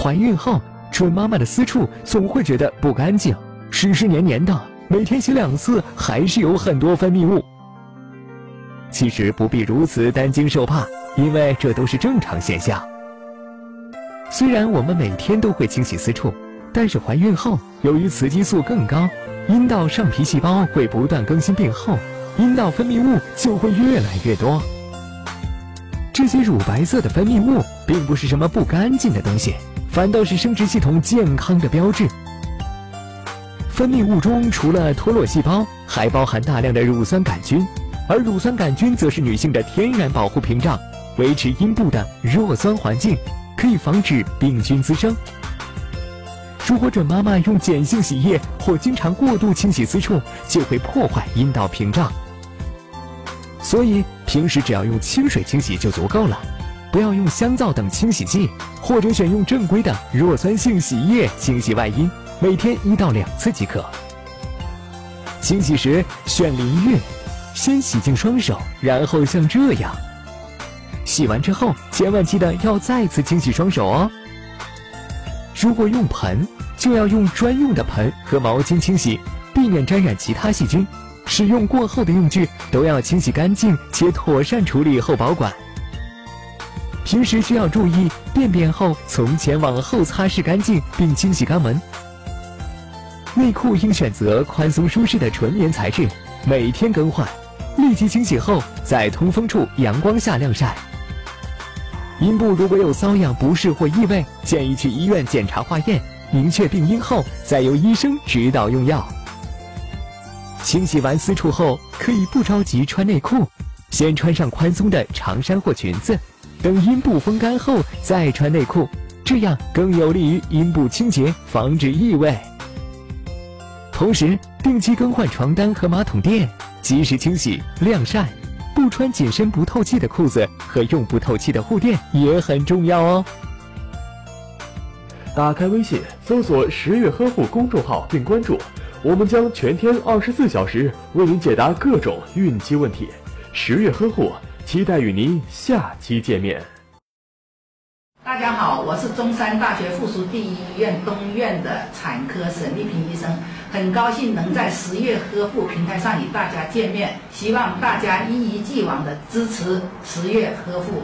怀孕后，准妈妈的私处总会觉得不干净，湿湿黏黏的，每天洗两次还是有很多分泌物。其实不必如此担惊受怕，因为这都是正常现象。虽然我们每天都会清洗私处，但是怀孕后，由于雌激素更高，阴道上皮细胞会不断更新变厚，阴道分泌物就会越来越多。这些乳白色的分泌物并不是什么不干净的东西，反倒是生殖系统健康的标志。分泌物中除了脱落细胞，还包含大量的乳酸杆菌。而乳酸杆菌则是女性的天然保护屏障，维持阴部的弱酸环境，可以防止病菌滋生。如果准妈妈用碱性洗液或经常过度清洗私处，就会破坏阴道屏障。所以平时只要用清水清洗就足够了，不要用香皂等清洗剂，或者选用正规的弱酸性洗液清洗外阴，每天一到两次即可。清洗时选淋浴。先洗净双手，然后像这样。洗完之后，千万记得要再次清洗双手哦。如果用盆，就要用专用的盆和毛巾清洗，避免沾染其他细菌。使用过后的用具都要清洗干净且妥善处理后保管。平时需要注意，便便后从前往后擦拭干净并清洗肛门。内裤应选择宽松舒适的纯棉材质，每天更换。立即清洗后，在通风处阳光下晾晒。阴部如果有瘙痒、不适或异味，建议去医院检查化验，明确病因后，再由医生指导用药。清洗完私处后，可以不着急穿内裤，先穿上宽松的长衫或裙子，等阴部风干后再穿内裤，这样更有利于阴部清洁，防止异味。同时，定期更换床单和马桶垫。及时清洗、晾晒，不穿紧身不透气的裤子和用不透气的护垫也很重要哦。打开微信，搜索“十月呵护”公众号并关注，我们将全天二十四小时为您解答各种孕期问题。十月呵护，期待与您下期见面。大家好，我是中山大学附属第一医院东院的产科沈丽萍医生。很高兴能在十月呵护平台上与大家见面，希望大家一如既往的支持十月呵护。